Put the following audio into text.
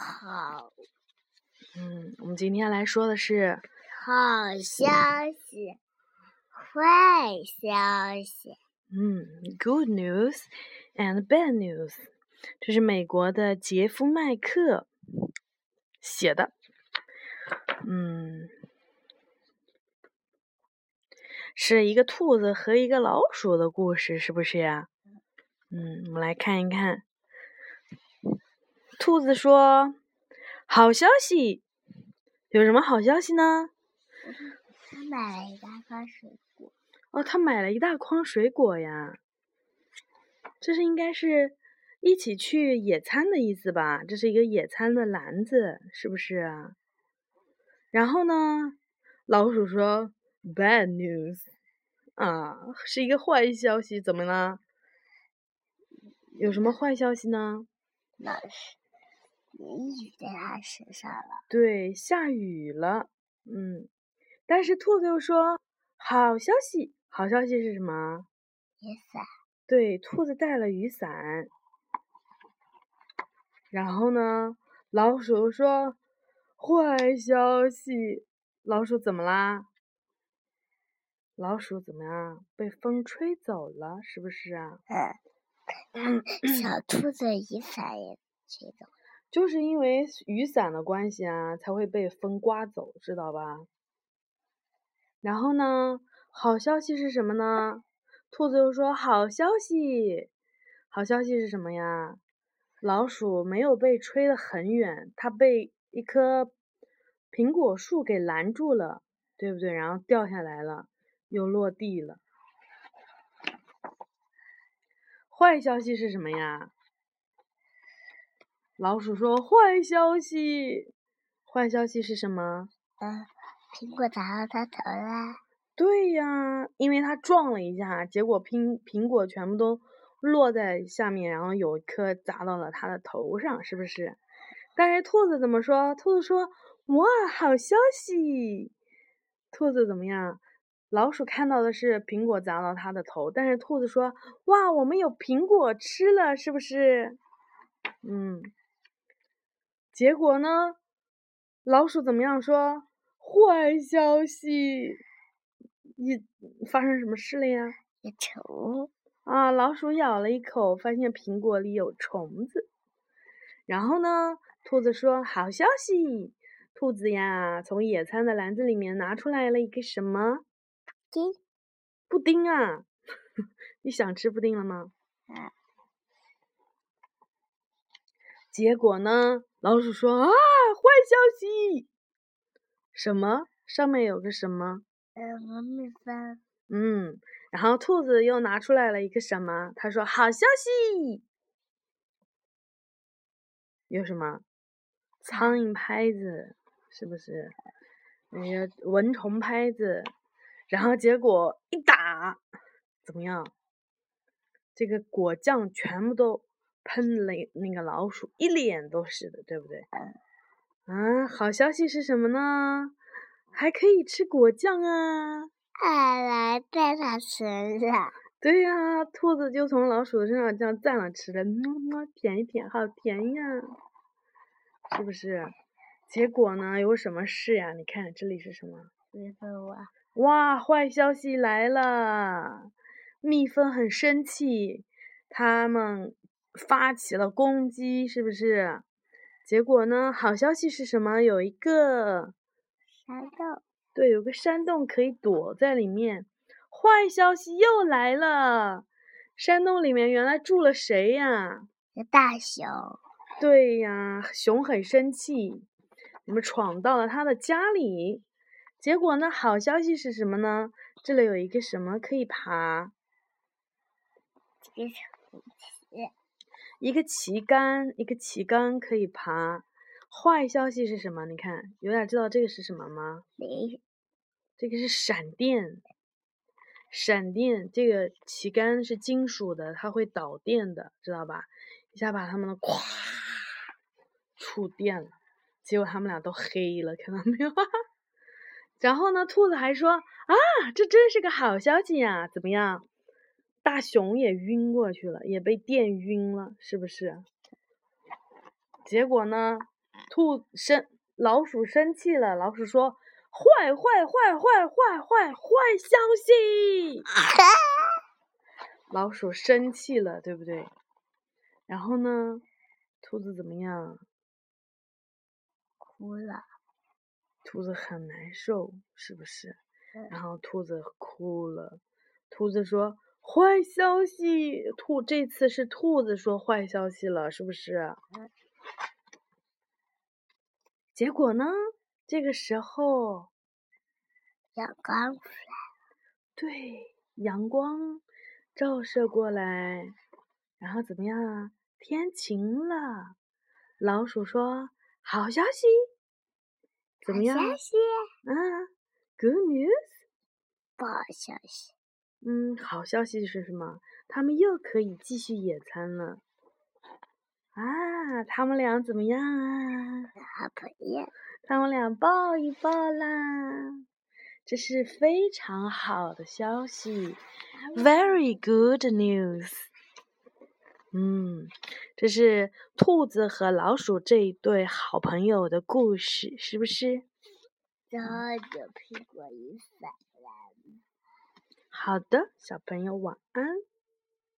好，嗯，我们今天来说的是好消息，坏消息。嗯，good news and bad news，这是美国的杰夫麦克写的。嗯，是一个兔子和一个老鼠的故事，是不是呀？嗯，我们来看一看。兔子说：“好消息，有什么好消息呢？”他买了一大筐水果。哦，他买了一大筐水果呀。这是应该是一起去野餐的意思吧？这是一个野餐的篮子，是不是啊？然后呢，老鼠说：“Bad news，啊，是一个坏消息，怎么了？有什么坏消息呢？”老师。雨在他身上了。对，下雨了。嗯，但是兔子又说：“好消息，好消息是什么？雨伞。”对，兔子带了雨伞。然后呢，老鼠说：“坏消息，老鼠怎么啦？老鼠怎么样？被风吹走了，是不是啊？”嗯，小兔子雨伞也吹走了。就是因为雨伞的关系啊，才会被风刮走，知道吧？然后呢，好消息是什么呢？兔子又说：“好消息，好消息是什么呀？老鼠没有被吹得很远，它被一棵苹果树给拦住了，对不对？然后掉下来了，又落地了。坏消息是什么呀？”老鼠说：“坏消息，坏消息是什么？嗯，苹果砸到它头了。对呀，因为它撞了一下，结果苹苹果全部都落在下面，然后有一颗砸到了它的头上，是不是？但是兔子怎么说？兔子说：哇，好消息！兔子怎么样？老鼠看到的是苹果砸到它的头，但是兔子说：哇，我们有苹果吃了，是不是？嗯。结果呢？老鼠怎么样说？坏消息！一发生什么事了呀？有虫啊！老鼠咬了一口，发现苹果里有虫子。然后呢？兔子说：“好消息！兔子呀，从野餐的篮子里面拿出来了一个什么？布丁？布丁啊！你想吃布丁了吗？”啊。结果呢？老鼠说：“啊，坏消息！什么？上面有个什么？呃，蜜蜂。嗯，然后兔子又拿出来了一个什么？他说：好消息！有什么？苍蝇拍子，是不是？那个蚊虫拍子。然后结果一打，怎么样？这个果酱全部都。”喷了那个老鼠一脸都是的，对不对？啊，好消息是什么呢？还可以吃果酱啊！快来带它吃了。对呀，兔子就从老鼠的身上这样蘸了吃的，么么舔一舔，好甜呀，是不是？结果呢，有什么事呀？你看这里是什么？蜜蜂啊！哇，坏消息来了！蜜蜂很生气，它们。发起了攻击，是不是？结果呢？好消息是什么？有一个山洞，对，有个山洞可以躲在里面。坏消息又来了，山洞里面原来住了谁呀？大熊。对呀，熊很生气，你们闯到了他的家里。结果呢？好消息是什么呢？这里有一个什么可以爬？这个一个旗杆，一个旗杆可以爬。坏消息是什么？你看，有点知道这个是什么吗？没。这个是闪电。闪电，这个旗杆是金属的，它会导电的，知道吧？一下把它们咵触电了，结果他们俩都黑了，看到没有？然后呢，兔子还说：“啊，这真是个好消息呀！怎么样？”大熊也晕过去了，也被电晕了，是不是？结果呢？兔生老鼠生气了，老鼠说：“坏坏坏坏坏坏坏消息！”老鼠生气了，对不对？然后呢，兔子怎么样？哭了。兔子很难受，是不是？然后兔子哭了。兔子说：“坏消息！”兔这次是兔子说坏消息了，是不是？结果呢？这个时候，阳光出来对，阳光照射过来，然后怎么样啊？天晴了。老鼠说：“好消息。”怎么样？消息。啊，Good news。不好消息。嗯，好消息是什么？他们又可以继续野餐了。啊，他们俩怎么样啊？好朋友。他们俩抱一抱啦。这是非常好的消息，Very good news。嗯，这是兔子和老鼠这一对好朋友的故事，是不是？然后就苹果一伞了。好的，小朋友晚安。